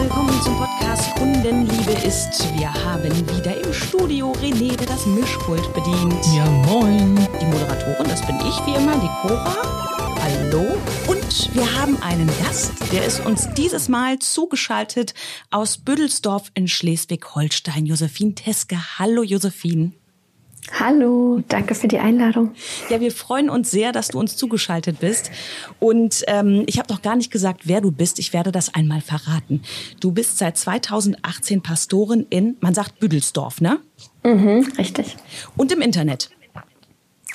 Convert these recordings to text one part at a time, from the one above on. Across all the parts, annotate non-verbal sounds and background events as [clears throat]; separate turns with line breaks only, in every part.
willkommen zum Podcast Kundenliebe ist. Wir haben wieder im Studio René, der das Mischpult bedient.
Ja, moin.
Die Moderatorin, das bin ich wie immer, die Cora. Hallo. Und wir haben einen Gast, der ist uns dieses Mal zugeschaltet aus Büdelsdorf in Schleswig-Holstein. Josephine Teske. Hallo, Josephine.
Hallo, danke für die Einladung.
Ja, wir freuen uns sehr, dass du uns zugeschaltet bist. Und ähm, ich habe noch gar nicht gesagt, wer du bist. Ich werde das einmal verraten. Du bist seit 2018 Pastorin in, man sagt Büdelsdorf, ne?
Mhm, richtig.
Und im Internet.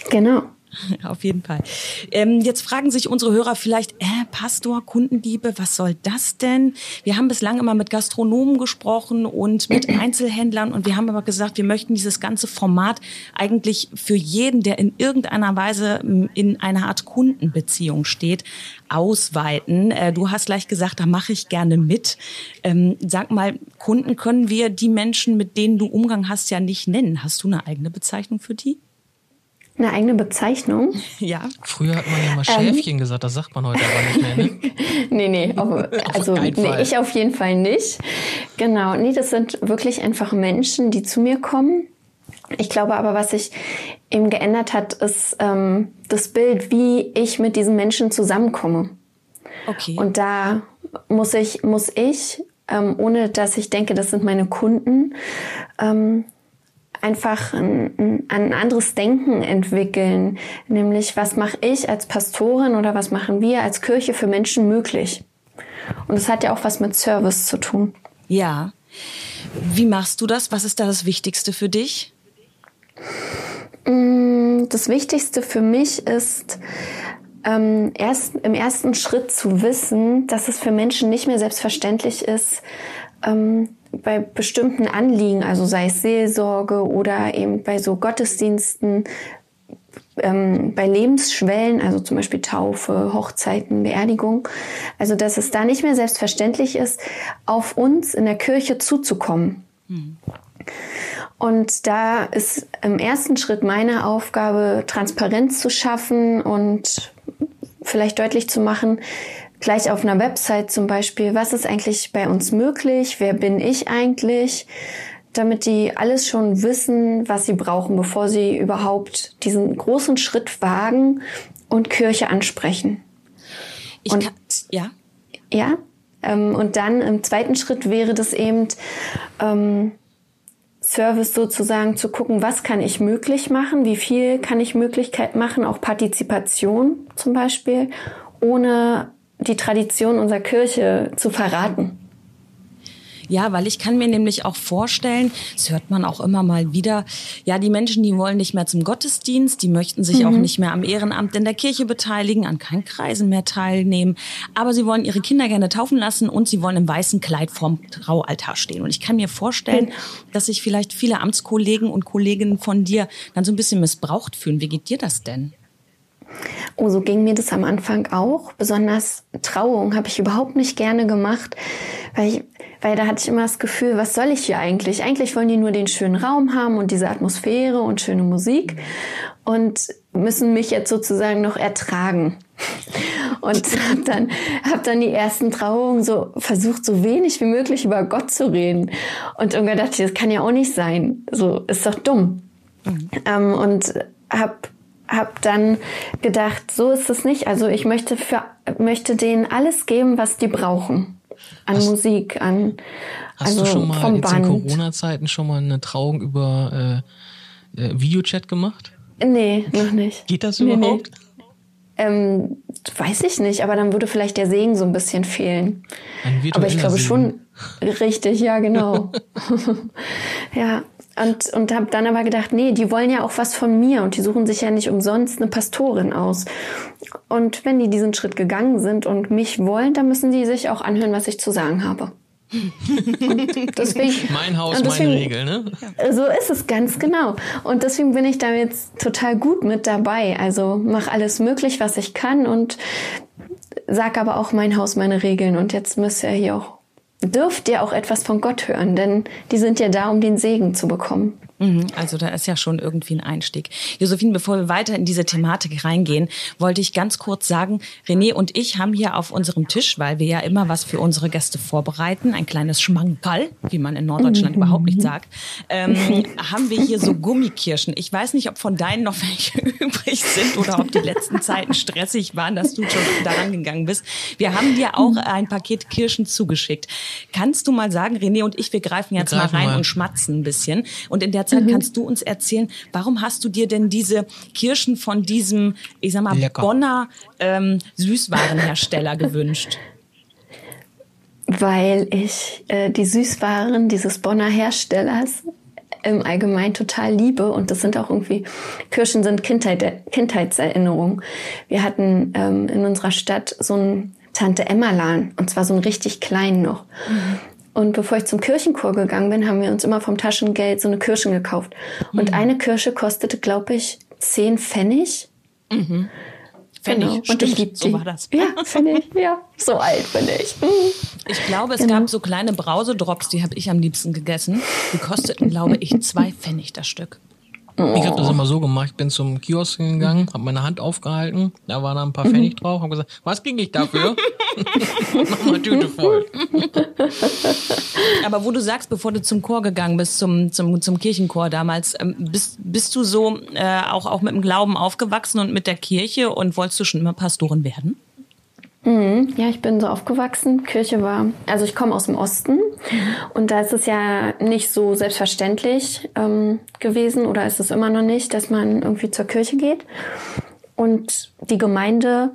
Genau. [laughs]
Auf jeden Fall. Ähm, jetzt fragen sich unsere Hörer vielleicht, äh, Pastor, Kundenliebe, was soll das denn? Wir haben bislang immer mit Gastronomen gesprochen und mit [clears throat] Einzelhändlern und wir haben aber gesagt, wir möchten dieses ganze Format eigentlich für jeden, der in irgendeiner Weise in einer Art Kundenbeziehung steht, ausweiten. Äh, du hast gleich gesagt, da mache ich gerne mit. Ähm, sag mal, Kunden können wir die Menschen, mit denen du Umgang hast, ja nicht nennen. Hast du eine eigene Bezeichnung für die?
Eine eigene Bezeichnung? [laughs]
Ja.
Früher hat man ja mal Schäfchen ähm. gesagt, das sagt man heute aber nicht mehr, ne? [laughs]
nee, nee, auf, [laughs] also nee, ich auf jeden Fall nicht. Genau, nee, das sind wirklich einfach Menschen, die zu mir kommen. Ich glaube aber, was sich eben geändert hat, ist ähm, das Bild, wie ich mit diesen Menschen zusammenkomme.
Okay.
Und da muss ich, muss ich, ähm, ohne dass ich denke, das sind meine Kunden, ähm, einfach ein, ein, anderes Denken entwickeln, nämlich was mache ich als Pastorin oder was machen wir als Kirche für Menschen möglich. Und es hat ja auch was mit Service zu tun.
Ja. Wie machst du das? Was ist da das Wichtigste für dich?
Mm, das Wichtigste für mich ist, ähm, erst im ersten Schritt zu wissen, dass es für Menschen nicht mehr selbstverständlich ist, ähm, bei bestimmten Anliegen, also sei es Seelsorge oder eben bei so Gottesdiensten, ähm, bei Lebensschwellen, also zum Beispiel Taufe, Hochzeiten, Beerdigung, also dass es da nicht mehr selbstverständlich ist, auf uns in der Kirche zuzukommen. Mhm. Und da ist im ersten Schritt meine Aufgabe, Transparenz zu schaffen und vielleicht deutlich zu machen, gleich auf einer Website zum Beispiel, was ist eigentlich bei uns möglich, wer bin ich eigentlich, damit die alles schon wissen, was sie brauchen, bevor sie überhaupt diesen großen Schritt wagen und Kirche ansprechen.
Ich und, kann, ja.
Ja. Ähm, und dann im zweiten Schritt wäre das eben, ähm, Service sozusagen zu gucken, was kann ich möglich machen, wie viel kann ich Möglichkeit machen, auch Partizipation zum Beispiel, ohne die Tradition unserer Kirche zu verraten.
Ja, weil ich kann mir nämlich auch vorstellen, das hört man auch immer mal wieder, ja, die Menschen, die wollen nicht mehr zum Gottesdienst, die möchten sich mhm. auch nicht mehr am Ehrenamt in der Kirche beteiligen, an keinen Kreisen mehr teilnehmen, aber sie wollen ihre Kinder gerne taufen lassen und sie wollen im weißen Kleid vorm Traualtar stehen. Und ich kann mir vorstellen, mhm. dass sich vielleicht viele Amtskollegen und Kolleginnen von dir dann so ein bisschen missbraucht fühlen. Wie geht dir das denn?
Oh, so ging mir das am Anfang auch. Besonders Trauung habe ich überhaupt nicht gerne gemacht, weil, ich, weil da hatte ich immer das Gefühl, was soll ich hier eigentlich? Eigentlich wollen die nur den schönen Raum haben und diese Atmosphäre und schöne Musik und müssen mich jetzt sozusagen noch ertragen. [laughs] Und habe dann, hab dann die ersten Trauungen so versucht, so wenig wie möglich über Gott zu reden. Und irgendwann dachte ich, das kann ja auch nicht sein. So ist doch dumm. Mhm. Ähm, und habe habe dann gedacht, so ist es nicht. Also ich möchte für möchte denen alles geben, was die brauchen an hast, Musik, an
Hast also du schon mal jetzt Band. in Corona-Zeiten schon mal eine Trauung über äh, äh, Videochat gemacht?
Nee, noch nicht.
Geht das überhaupt? Nee.
Ähm, weiß ich nicht, aber dann würde vielleicht der Segen so ein bisschen fehlen. Ein aber ich glaube Segen. schon richtig, ja genau. [laughs] ja, und, und habe dann aber gedacht, nee, die wollen ja auch was von mir und die suchen sich ja nicht umsonst eine Pastorin aus. Und wenn die diesen Schritt gegangen sind und mich wollen, dann müssen die sich auch anhören, was ich zu sagen habe. [laughs]
deswegen, mein Haus, deswegen, meine Regel, ne?
So ist es ganz genau. Und deswegen bin ich da jetzt total gut mit dabei. Also mach alles möglich, was ich kann und sag aber auch mein Haus, meine Regeln. Und jetzt müsst ihr hier auch dürft ihr auch etwas von Gott hören, denn die sind ja da, um den Segen zu bekommen.
Mhm, also da ist ja schon irgendwie ein Einstieg. Josephine, bevor wir weiter in diese Thematik reingehen, wollte ich ganz kurz sagen, René und ich haben hier auf unserem Tisch, weil wir ja immer was für unsere Gäste vorbereiten, ein kleines Schmankerl, wie man in Norddeutschland überhaupt nicht sagt, ähm, haben wir hier so Gummikirschen. Ich weiß nicht, ob von deinen noch welche [laughs] übrig sind oder ob die letzten Zeiten stressig waren, dass du schon daran gegangen bist. Wir haben dir auch ein Paket Kirschen zugeschickt. Kannst du mal sagen, René und ich, wir greifen jetzt wir greifen mal rein mal. und schmatzen ein bisschen. Und in der Zeit mhm. kannst du uns erzählen, warum hast du dir denn diese Kirschen von diesem, ich sag mal, Lecker. Bonner ähm, Süßwarenhersteller gewünscht?
Weil ich äh, die Süßwaren dieses Bonner Herstellers im Allgemeinen total liebe und das sind auch irgendwie, Kirschen sind Kindheit, Kindheitserinnerungen. Wir hatten ähm, in unserer Stadt so einen Tante Emma-Laden und zwar so einen richtig kleinen noch. Mhm. Und bevor ich zum Kirchenchor gegangen bin, haben wir uns immer vom Taschengeld so eine Kirschen gekauft. Mhm. Und eine Kirsche kostete, glaube ich, zehn Pfennig.
Mhm. Pfennig, genau.
Und ich liebte
so war das.
Ja, [laughs] Pfennig, ja. So alt bin ich. Mhm.
Ich glaube, es genau. gab so kleine Brausedrops, die habe ich am liebsten gegessen. Die kosteten, glaube ich, zwei Pfennig das Stück.
Ich habe das immer so gemacht. Ich bin zum Kiosk gegangen, habe meine Hand aufgehalten, da waren da ein paar Pfennig mhm. drauf, habe gesagt, was kriege ich dafür? [laughs] Nochmal Tüte voll.
Aber wo du sagst, bevor du zum Chor gegangen bist, zum, zum, zum Kirchenchor damals, ähm, bist, bist du so äh, auch, auch mit dem Glauben aufgewachsen und mit der Kirche und wolltest du schon immer Pastorin werden?
Mhm. Ja, ich bin so aufgewachsen. Kirche war, also ich komme aus dem Osten und da ist es ja nicht so selbstverständlich ähm, gewesen oder ist es immer noch nicht, dass man irgendwie zur Kirche geht. Und die Gemeinde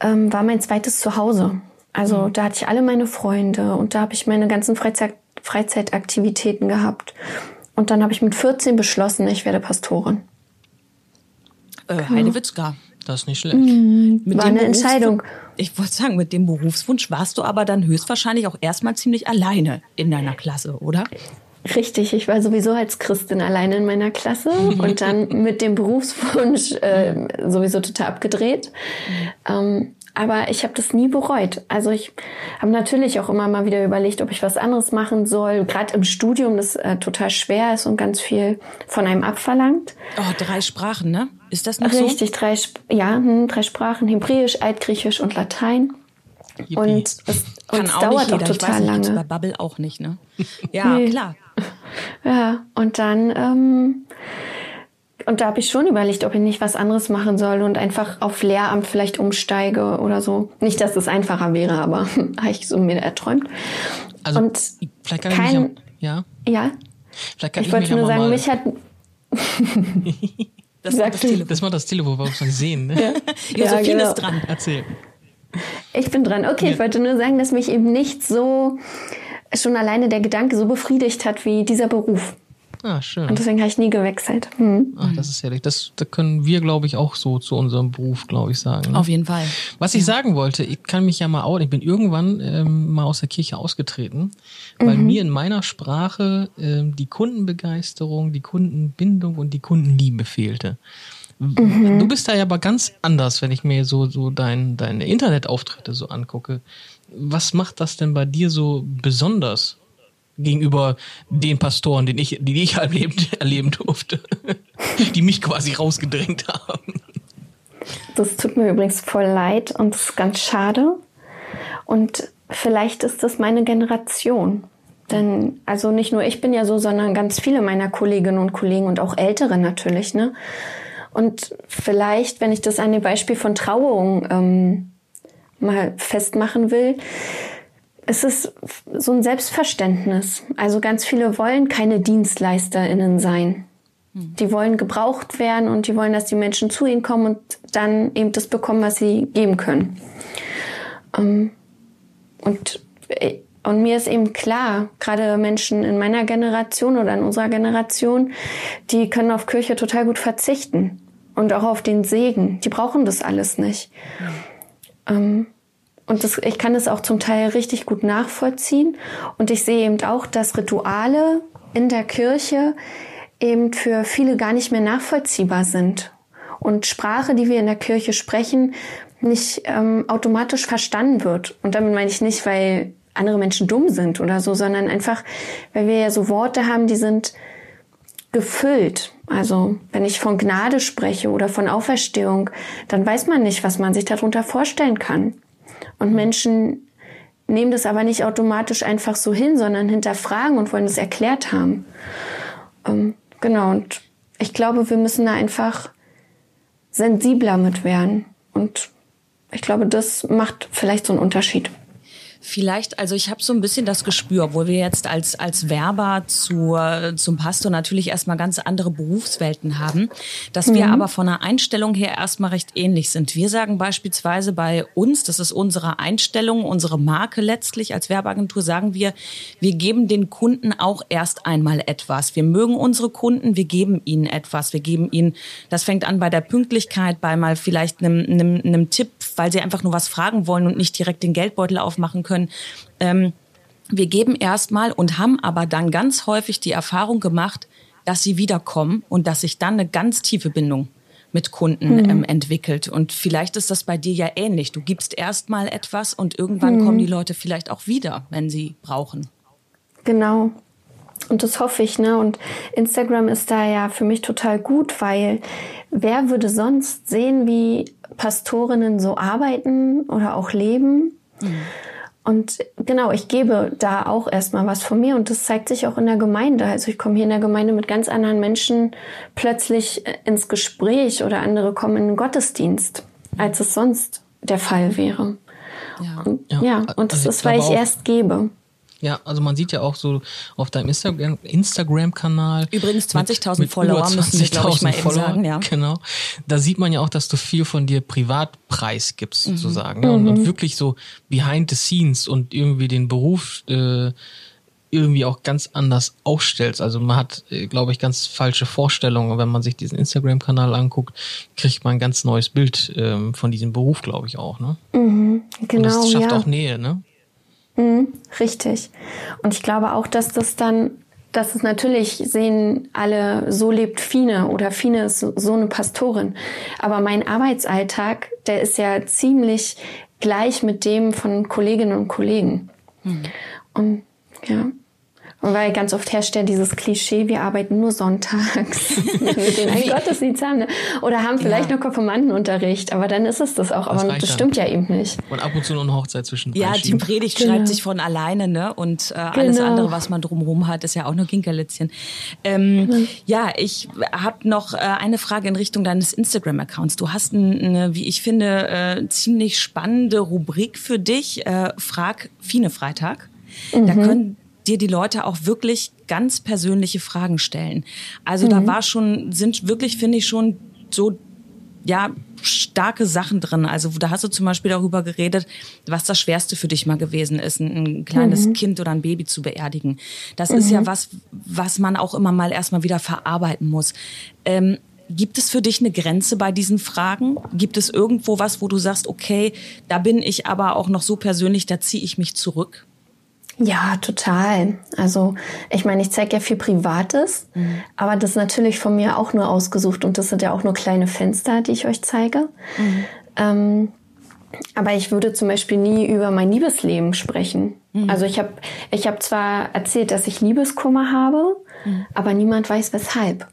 ähm, war mein zweites Zuhause. Also mhm. da hatte ich alle meine Freunde und da habe ich meine ganzen Freizeit, Freizeitaktivitäten gehabt. Und dann habe ich mit 14 beschlossen, ich werde Pastorin.
Äh, Heidewitzka.
Das ist nicht schlecht. Mhm,
war eine Entscheidung.
Ich wollte sagen, mit dem Berufswunsch warst du aber dann höchstwahrscheinlich auch erstmal ziemlich alleine in deiner Klasse, oder?
Richtig, ich war sowieso als Christin alleine in meiner Klasse [laughs] und dann mit dem Berufswunsch äh, sowieso total abgedreht. Ähm, aber ich habe das nie bereut. Also ich habe natürlich auch immer mal wieder überlegt, ob ich was anderes machen soll. Gerade im Studium, das äh, total schwer ist und ganz viel von einem abverlangt.
Oh, drei Sprachen, ne? Ist das noch
Richtig, so? Richtig, drei, ja, hm, drei Sprachen: Hebräisch, Altgriechisch und Latein. Yippie. Und es, und es dauert auch total
ich
weiß nicht,
lange. Bei Bubble auch nicht, ne? [laughs] Ja, nee. klar. [laughs]
Ja, und dann ähm, und da habe ich schon überlegt, ob ich nicht was anderes machen soll und einfach auf Lehramt vielleicht umsteige oder so. Nicht, dass es einfacher wäre, aber [laughs] habe ich so mir erträumt.
Also und vielleicht kann kein, ich mich ja.
Ja.
Vielleicht kann
ich, ich wollte nur sagen, mal. mich hat
das, war das, Tele das war das Telefon, was wir sehen. Ne? [laughs] Ja,
Josephine ja, genau. ist dran.
Erzähl.
Ich bin dran. Okay, ja. ich wollte nur sagen, dass mich eben nicht so schon alleine der Gedanke so befriedigt hat wie dieser Beruf.
Ah, schön.
Und deswegen habe ich nie gewechselt. Hm.
Ach, das ist herrlich. Das, das können wir, glaube ich, auch so zu unserem Beruf, glaube ich, sagen. Ne?
Auf jeden Fall.
Was ich sagen wollte, ich kann mich ja mal auch, ich bin irgendwann ähm, mal aus der Kirche ausgetreten, weil mhm. mir in meiner Sprache ähm, die Kundenbegeisterung, die Kundenbindung und die Kundenliebe fehlte. Mhm. Du bist da ja aber ganz anders, wenn ich mir so, so dein, deine Internetauftritte so angucke. Was macht das denn bei dir so besonders? Gegenüber den Pastoren, den ich, die ich [laughs] erleben, erleben durfte, [laughs] die mich quasi rausgedrängt haben.
Das tut mir übrigens voll leid und das ist ganz schade. Und vielleicht ist das meine Generation. Denn, also nicht nur ich bin ja so, sondern ganz viele meiner Kolleginnen und Kollegen und auch Ältere natürlich, ne? Und vielleicht, wenn ich das an dem Beispiel von Trauung ähm, mal festmachen will, es ist so ein Selbstverständnis. Also ganz viele wollen keine DienstleisterInnen sein. Hm. Die wollen gebraucht werden und die wollen, dass die Menschen zu ihnen kommen und dann eben das bekommen, was sie geben können. Ähm, und, äh, und mir ist eben klar, gerade Menschen in meiner Generation oder in unserer Generation, die können auf Kirche total gut verzichten und auch auf den Segen. Die brauchen das alles nicht. Mhm. Und das, ich kann es auch zum Teil richtig gut nachvollziehen. Und ich sehe eben auch, dass Rituale in der Kirche eben für viele gar nicht mehr nachvollziehbar sind. Und Sprache, die wir in der Kirche sprechen, nicht ähm, automatisch verstanden wird. Und damit meine ich nicht, weil andere Menschen dumm sind oder so, sondern einfach, weil wir ja so Worte haben, die sind gefüllt. Also wenn ich von Gnade spreche oder von Auferstehung, dann weiß man nicht, was man sich darunter vorstellen kann. Und Menschen nehmen das aber nicht automatisch einfach so hin, sondern hinterfragen und wollen es erklärt haben. Ähm, genau, und ich glaube, wir müssen da einfach sensibler mit werden. Und ich glaube, das macht vielleicht so einen Unterschied.
Vielleicht, also ich habe so ein bisschen das Gespür, obwohl wir jetzt als, als Werber zu, zum Pastor natürlich erstmal ganz andere Berufswelten haben, dass wir mhm. aber von der Einstellung her erstmal recht ähnlich sind. Wir sagen beispielsweise bei uns, das ist unsere Einstellung, unsere Marke letztlich als Werbeagentur, sagen wir, wir geben den Kunden auch erst einmal etwas. Wir mögen unsere Kunden, wir geben ihnen etwas. Wir geben ihnen, das fängt an bei der Pünktlichkeit, bei mal vielleicht einem, einem, einem Tipp, weil sie einfach nur was fragen wollen und nicht direkt den Geldbeutel aufmachen können. Ähm, wir geben erstmal und haben aber dann ganz häufig die Erfahrung gemacht, dass sie wiederkommen und dass sich dann eine ganz tiefe Bindung mit Kunden mhm. ähm, entwickelt. Und vielleicht ist das bei dir ja ähnlich. Du gibst erstmal etwas und irgendwann mhm. kommen die Leute vielleicht auch wieder, wenn sie brauchen.
Genau. Und das hoffe ich, ne? Und Instagram ist da ja für mich total gut, weil wer würde sonst sehen, wie Pastorinnen so arbeiten oder auch leben? Mhm. Und genau, ich gebe da auch erstmal was von mir und das zeigt sich auch in der Gemeinde. Also ich komme hier in der Gemeinde mit ganz anderen Menschen plötzlich äh, ins Gespräch oder andere kommen in den Gottesdienst, als es sonst der Fall wäre. Ja, und, ja, ja, und das also ist, weil ich erst gebe.
Ja, also man sieht ja auch so auf deinem Instagram, Instagram-Kanal.
Übrigens 20.000 Follower 20 müssen wir, glaube ich, mal Follower, eben sagen. Ja.
Genau. Da sieht man ja auch, dass du viel von dir Privatpreis gibst, mhm. sozusagen. Ne? Und, mhm. und, wirklich so behind the scenes und irgendwie den Beruf äh, irgendwie auch ganz anders aufstellst. Also man hat, äh, glaube ich, ganz falsche Vorstellungen. Wenn man sich diesen Instagram-Kanal anguckt, kriegt man ein ganz neues Bild ähm, von diesem Beruf, glaube ich auch. Ne?
Mhm, genau. Und das
genau, schafft
ja.
auch Nähe, ne?
Mhm, richtig. Und ich glaube auch, dass das dann, dass es natürlich sehen alle, so lebt Fine oder Fine ist so, eine Pastorin. Aber mein Arbeitsalltag, der ist ja ziemlich gleich mit dem von Kolleginnen und Kollegen. Mhm. Und ja. Weil ganz oft herrscht ja dieses Klischee, wir arbeiten nur sonntags, [laughs] wir den einen Gottesdienst haben. Ne? Oder haben vielleicht ja. noch Konfirmandenunterricht, aber dann ist es das auch. Aber das, das stimmt ja eben nicht.
Und ab und zu noch eine Hochzeit zwischen
Ja, die Predigt genau. schreibt sich von alleine, ne? Und äh, alles genau. andere, was man drumherum hat, ist ja auch nur Kinkerlitzchen. Ähm, mhm. Ja, ich habe noch äh, eine Frage in Richtung deines Instagram-Accounts. Du hast eine, wie ich finde, äh, ziemlich spannende Rubrik für dich. Äh, Frag Fine Freitag. Mhm. Da können dir die Leute auch wirklich ganz persönliche Fragen stellen. Also mhm. da war schon, sind wirklich, finde ich, schon so ja, starke Sachen drin. Also da hast du zum Beispiel darüber geredet, was das Schwerste für dich mal gewesen ist, ein, ein kleines mhm. Kind oder ein Baby zu beerdigen. Das mhm. ist ja mhm. was, was man auch immer mal erstmal wieder verarbeiten muss. Ähm, Gibt es für dich eine Grenze bei diesen Fragen? Gibt es irgendwo was, wo du sagst, okay, da bin ich aber auch noch so persönlich, da ziehe ich mich zurück?
Ja, total. Also ich meine, ich zeige ja viel Privates, mhm. aber das ist natürlich von mir auch nur ausgesucht und das sind ja auch nur kleine Fenster, die ich euch zeige. Mhm. Ähm, aber ich würde zum Beispiel nie über mein Liebesleben sprechen. Mhm. Also ich habe ich hab zwar erzählt, dass ich Liebeskummer habe, mhm. aber niemand weiß weshalb.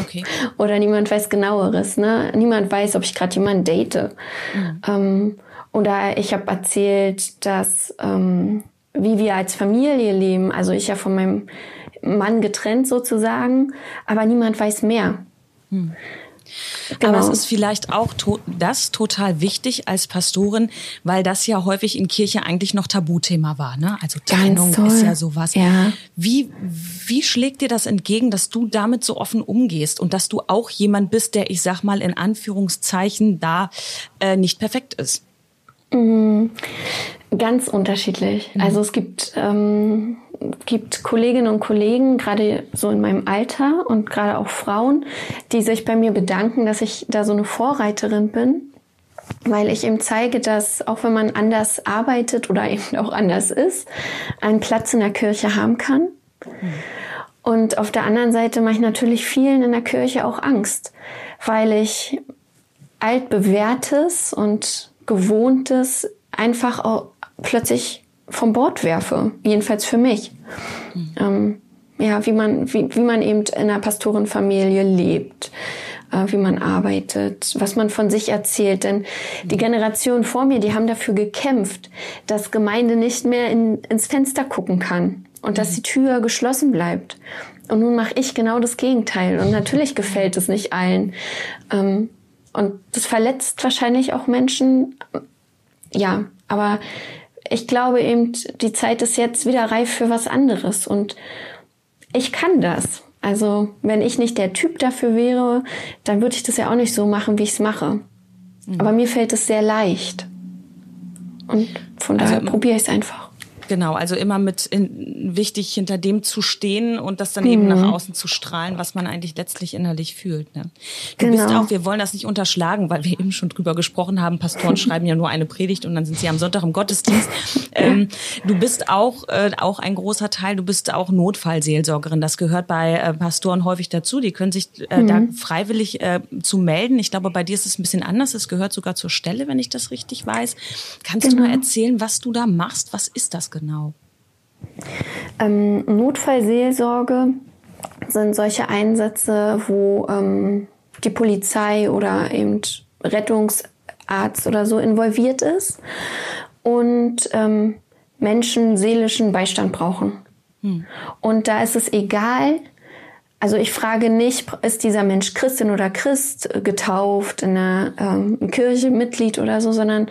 Okay. [laughs] Oder niemand weiß genaueres. Ne? Niemand weiß, ob ich gerade jemanden date. Mhm. Ähm, oder ich habe erzählt, dass ähm, wie wir als Familie leben. Also ich ja von meinem Mann getrennt sozusagen, aber niemand weiß mehr. Hm.
Genau. Aber es ist vielleicht auch to das total wichtig als Pastorin, weil das ja häufig in Kirche eigentlich noch Tabuthema war. Ne? Also Trennung ist ja sowas. Ja. Wie, wie schlägt dir das entgegen, dass du damit so offen umgehst und dass du auch jemand bist, der, ich sag mal, in Anführungszeichen da äh, nicht perfekt ist?
Mhm. Ganz unterschiedlich. Mhm. Also es gibt, ähm, gibt Kolleginnen und Kollegen, gerade so in meinem Alter und gerade auch Frauen, die sich bei mir bedanken, dass ich da so eine Vorreiterin bin, weil ich eben zeige, dass auch wenn man anders arbeitet oder [laughs] eben auch anders ist, einen Platz in der Kirche haben kann. Mhm. Und auf der anderen Seite mache ich natürlich vielen in der Kirche auch Angst, weil ich altbewährtes und gewohntes einfach plötzlich vom Bord werfe. Jedenfalls für mich. Mhm. Ähm, ja, wie man, wie, wie man eben in einer Pastorenfamilie lebt, äh, wie man arbeitet, was man von sich erzählt. Denn die Generation vor mir, die haben dafür gekämpft, dass Gemeinde nicht mehr in, ins Fenster gucken kann und dass die Tür geschlossen bleibt. Und nun mache ich genau das Gegenteil. Und natürlich gefällt es nicht allen. Ähm, und das verletzt wahrscheinlich auch Menschen. Ja, aber ich glaube eben, die Zeit ist jetzt wieder reif für was anderes. Und ich kann das. Also, wenn ich nicht der Typ dafür wäre, dann würde ich das ja auch nicht so machen, wie ich es mache. Mhm. Aber mir fällt es sehr leicht. Und von also, daher probiere ich es einfach.
Genau, also immer mit in, wichtig hinter dem zu stehen und das dann mhm. eben nach außen zu strahlen, was man eigentlich letztlich innerlich fühlt. Ne? Du genau. bist auch, wir wollen das nicht unterschlagen, weil wir eben schon drüber gesprochen haben, Pastoren [laughs] schreiben ja nur eine Predigt und dann sind sie am Sonntag im Gottesdienst. Ähm, du bist auch, äh, auch ein großer Teil, du bist auch Notfallseelsorgerin. Das gehört bei äh, Pastoren häufig dazu. Die können sich äh, mhm. da freiwillig äh, zu melden. Ich glaube, bei dir ist es ein bisschen anders. Es gehört sogar zur Stelle, wenn ich das richtig weiß. Kannst genau. du mal erzählen, was du da machst? Was ist das genau?
Ähm, Notfallseelsorge sind solche Einsätze, wo ähm, die Polizei oder eben Rettungsarzt oder so involviert ist und ähm, Menschen seelischen Beistand brauchen. Hm. Und da ist es egal, also ich frage nicht, ist dieser Mensch Christin oder Christ, getauft, in einer ähm, Kirche, Mitglied oder so, sondern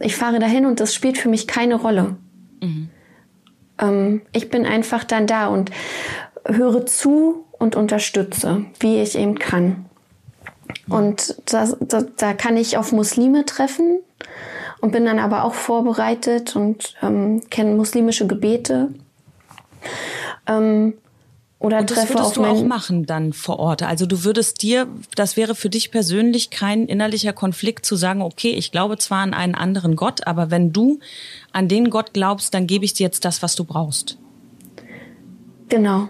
ich fahre dahin und das spielt für mich keine Rolle. Mhm. Ähm, ich bin einfach dann da und höre zu und unterstütze, wie ich eben kann. Und das, das, da kann ich auf Muslime treffen und bin dann aber auch vorbereitet und ähm, kenne muslimische Gebete.
Ähm, oder und das treffe würdest du auch machen dann vor Ort. Also du würdest dir, das wäre für dich persönlich kein innerlicher Konflikt zu sagen, okay, ich glaube zwar an einen anderen Gott, aber wenn du an den Gott glaubst, dann gebe ich dir jetzt das, was du brauchst.
Genau.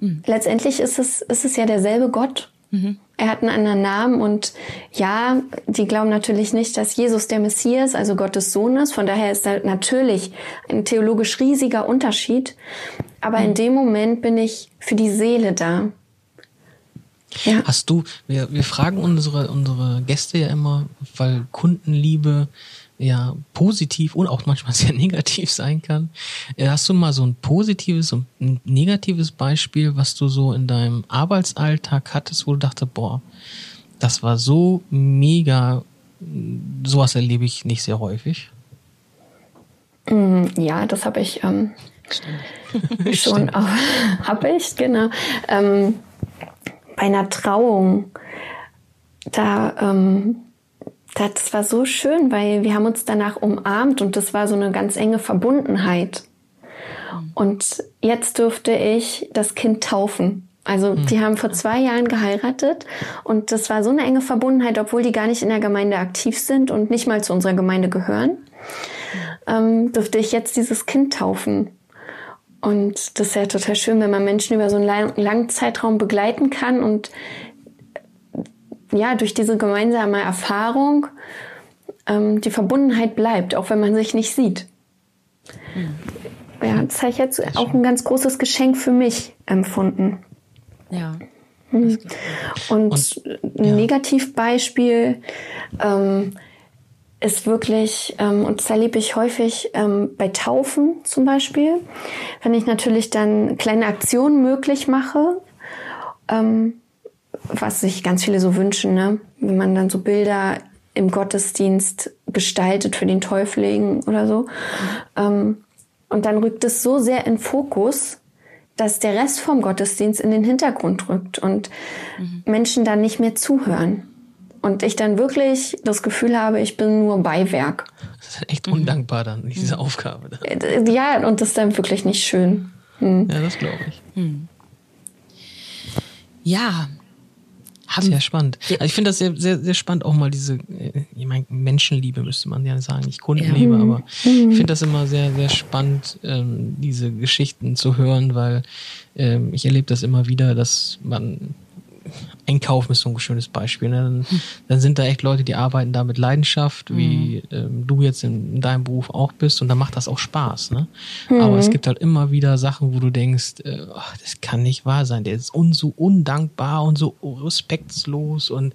Hm. Letztendlich ist es, ist es ja derselbe Gott. Mhm. Er hat einen anderen Namen und ja, die glauben natürlich nicht, dass Jesus der Messias, also Gottes Sohn ist. Von daher ist da natürlich ein theologisch riesiger Unterschied. Aber in mhm. dem Moment bin ich für die Seele da.
Ja. Hast du, wir, wir fragen unsere, unsere Gäste ja immer, weil Kundenliebe ja positiv und auch manchmal [laughs] sehr negativ sein kann. Äh, hast du mal so ein positives und ein negatives Beispiel, was du so in deinem Arbeitsalltag hattest, wo du dachtest, boah, das war so mega, sowas erlebe ich nicht sehr häufig?
Mm, ja, das habe ich ähm, [laughs] schon auch, [laughs] habe ich, genau. Ähm, bei einer Trauung, da, ähm, das war so schön, weil wir haben uns danach umarmt und das war so eine ganz enge Verbundenheit. Und jetzt durfte ich das Kind taufen. Also hm. die haben vor zwei Jahren geheiratet und das war so eine enge Verbundenheit, obwohl die gar nicht in der Gemeinde aktiv sind und nicht mal zu unserer Gemeinde gehören, ähm, durfte ich jetzt dieses Kind taufen. Und das ist ja total schön, wenn man Menschen über so einen lang, langen Zeitraum begleiten kann und ja, durch diese gemeinsame Erfahrung ähm, die Verbundenheit bleibt, auch wenn man sich nicht sieht. Ja, das habe ich jetzt auch ein ganz großes Geschenk für mich empfunden.
Ja.
Mhm. Und, Und ein ja. Negativbeispiel, ähm, ist wirklich, ähm, und das erlebe ich häufig ähm, bei Taufen zum Beispiel, wenn ich natürlich dann kleine Aktionen möglich mache, ähm, was sich ganz viele so wünschen, ne? wenn man dann so Bilder im Gottesdienst gestaltet für den Täufling oder so. Mhm. und dann rückt es so sehr in Fokus, dass der Rest vom Gottesdienst in den Hintergrund rückt und mhm. Menschen dann nicht mehr zuhören. Und ich dann wirklich das Gefühl habe, ich bin nur Beiwerk.
Das ist echt undankbar dann, diese mhm. Aufgabe. Dann.
Äh, ja, und das ist dann wirklich nicht schön.
Hm. Ja, das glaube ich. Hm.
Ja.
Haben sehr spannend. Also ich finde das sehr, sehr, sehr spannend, auch mal diese, äh, ich meine, Menschenliebe müsste man ja sagen, nicht Kundenliebe, ja. aber mhm. ich finde das immer sehr, sehr spannend, ähm, diese Geschichten zu hören, weil ähm, ich erlebe das immer wieder, dass man Einkaufen ist so ein schönes Beispiel. Ne? Dann, dann, sind da echt Leute, die arbeiten da mit Leidenschaft, wie mhm. ähm, du jetzt in, in, deinem Beruf auch bist, und dann macht das auch Spaß. Ne? Mhm. Aber es gibt halt immer wieder Sachen, wo du denkst, äh, ach, das kann nicht wahr sein. Der ist un so undankbar und so respektlos und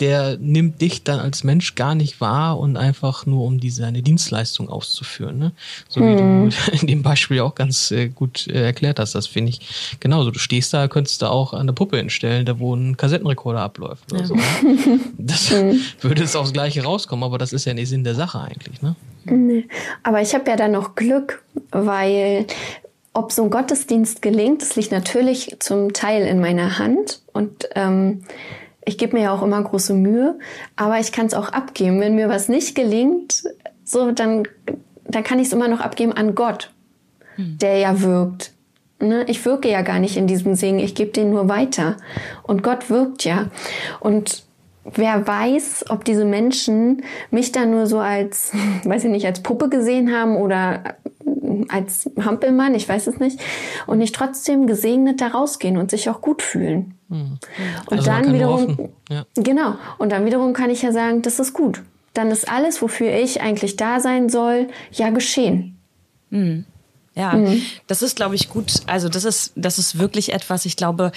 der nimmt dich dann als Mensch gar nicht wahr und einfach nur, um diese seine Dienstleistung auszuführen. Ne? So wie mhm. du [laughs] in dem Beispiel auch ganz äh, gut äh, erklärt hast. Das finde ich genauso. Du stehst da, könntest da auch eine Puppe hinstellen, da wo ein Kassettenrekorder abläuft oder ja. so. Ne? Das [laughs] mhm. würde es aufs Gleiche rauskommen, aber das ist ja nicht Sinn der Sache eigentlich. Ne?
Nee. Aber ich habe ja dann noch Glück, weil ob so ein Gottesdienst gelingt, das liegt natürlich zum Teil in meiner Hand und ähm, ich gebe mir ja auch immer große Mühe, aber ich kann es auch abgeben. Wenn mir was nicht gelingt, so dann, dann kann ich es immer noch abgeben an Gott, hm. der ja wirkt. Ne? Ich wirke ja gar nicht in diesem Singen, ich gebe den nur weiter. Und Gott wirkt ja. Und wer weiß, ob diese Menschen mich da nur so als, [laughs] weiß ich nicht, als Puppe gesehen haben oder als Hampelmann, ich weiß es nicht, und nicht trotzdem gesegnet da rausgehen und sich auch gut fühlen. Mhm. Und also dann wiederum, ja. genau, und dann wiederum kann ich ja sagen, das ist gut. Dann ist alles, wofür ich eigentlich da sein soll, ja geschehen.
Mhm. Ja, mhm. das ist, glaube ich, gut. Also das ist, das ist wirklich etwas, ich glaube,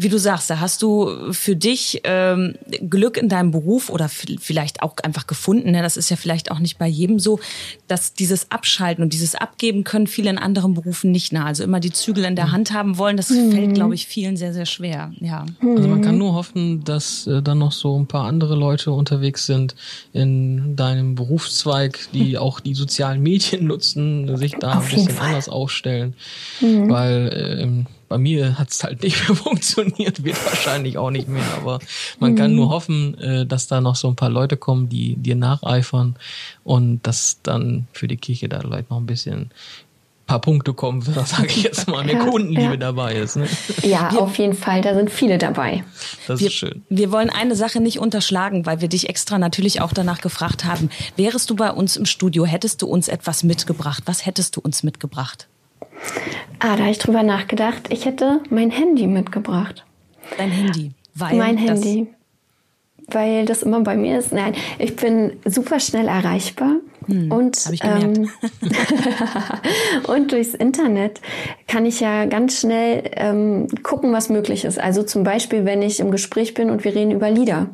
wie du sagst, da hast du für dich ähm, Glück in deinem Beruf oder vielleicht auch einfach gefunden. Ne? Das ist ja vielleicht auch nicht bei jedem so, dass dieses Abschalten und dieses Abgeben können viele in anderen Berufen nicht nah. Also immer die Zügel in der mhm. Hand haben wollen, das mhm. fällt, glaube ich, vielen sehr, sehr schwer. Ja.
Also man kann nur hoffen, dass äh, dann noch so ein paar andere Leute unterwegs sind in deinem Berufszweig, die mhm. auch die sozialen Medien nutzen, sich da Auf ein bisschen anders aufstellen. Mhm. Weil ähm, bei mir hat es halt nicht [laughs] mehr funktioniert, wird wahrscheinlich auch nicht mehr, aber man mhm. kann nur hoffen, äh, dass da noch so ein paar Leute kommen, die dir nacheifern und dass dann für die Kirche da vielleicht noch ein bisschen paar Punkte kommen, [laughs] sage ich jetzt mal, mehr Kundenliebe ja. dabei ist. Ne?
Ja, wir, auf jeden Fall, da sind viele dabei.
Das wir, ist schön. Wir wollen eine Sache nicht unterschlagen, weil wir dich extra natürlich auch danach gefragt haben. Wärest du bei uns im Studio, hättest du uns etwas mitgebracht? Was hättest du uns mitgebracht?
Ah, da habe ich drüber nachgedacht. Ich hätte mein Handy mitgebracht.
Dein Handy?
Weil mein Handy. Weil das immer bei mir ist. Nein, ich bin super schnell erreichbar. Hm, und, ähm, [laughs] und durchs Internet kann ich ja ganz schnell ähm, gucken, was möglich ist. Also zum Beispiel, wenn ich im Gespräch bin und wir reden über Lieder,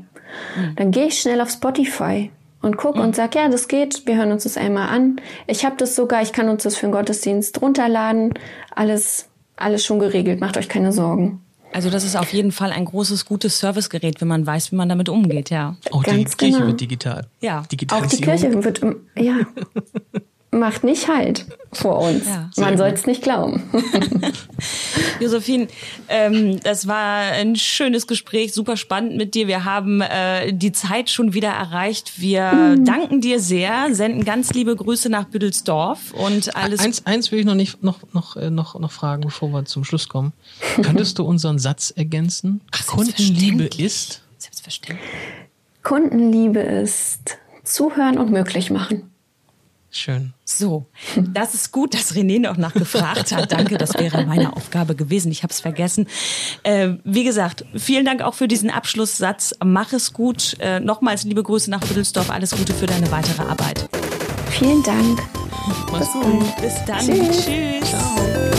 hm. dann gehe ich schnell auf Spotify und guck mhm. und sag, ja, das geht, wir hören uns das einmal an. Ich habe das sogar, ich kann uns das für den Gottesdienst runterladen. Alles, alles schon geregelt, macht euch keine Sorgen.
Also das ist auf jeden Fall ein großes, gutes Servicegerät, wenn man weiß, wie man damit umgeht, ja.
Auch Ganz die Kirche genau. wird digital.
Ja.
Auch die Kirche wird, ja. [laughs] macht nicht halt vor uns. Ja, Man soll es nicht glauben. [laughs]
Josephine, ähm, das war ein schönes Gespräch, super spannend mit dir. Wir haben äh, die Zeit schon wieder erreicht. Wir mhm. danken dir sehr, senden ganz liebe Grüße nach Büdelsdorf und alles.
Eins, eins will ich noch nicht noch noch äh, noch noch fragen, bevor wir zum Schluss kommen. [laughs] Könntest du unseren Satz ergänzen?
Ach,
Kundenliebe ist
selbstverständlich.
Kundenliebe ist zuhören und möglich machen.
Schön.
So, das ist gut, dass René noch nachgefragt hat. Danke, das wäre meine Aufgabe gewesen. Ich habe es vergessen. Äh, wie gesagt, vielen Dank auch für diesen Abschlusssatz. Mach es gut. Äh, nochmals liebe Grüße nach Büdelsdorf. Alles Gute für deine weitere Arbeit.
Vielen Dank.
Mach's gut. Bis dann. Tschüss. Tschüss. Ciao.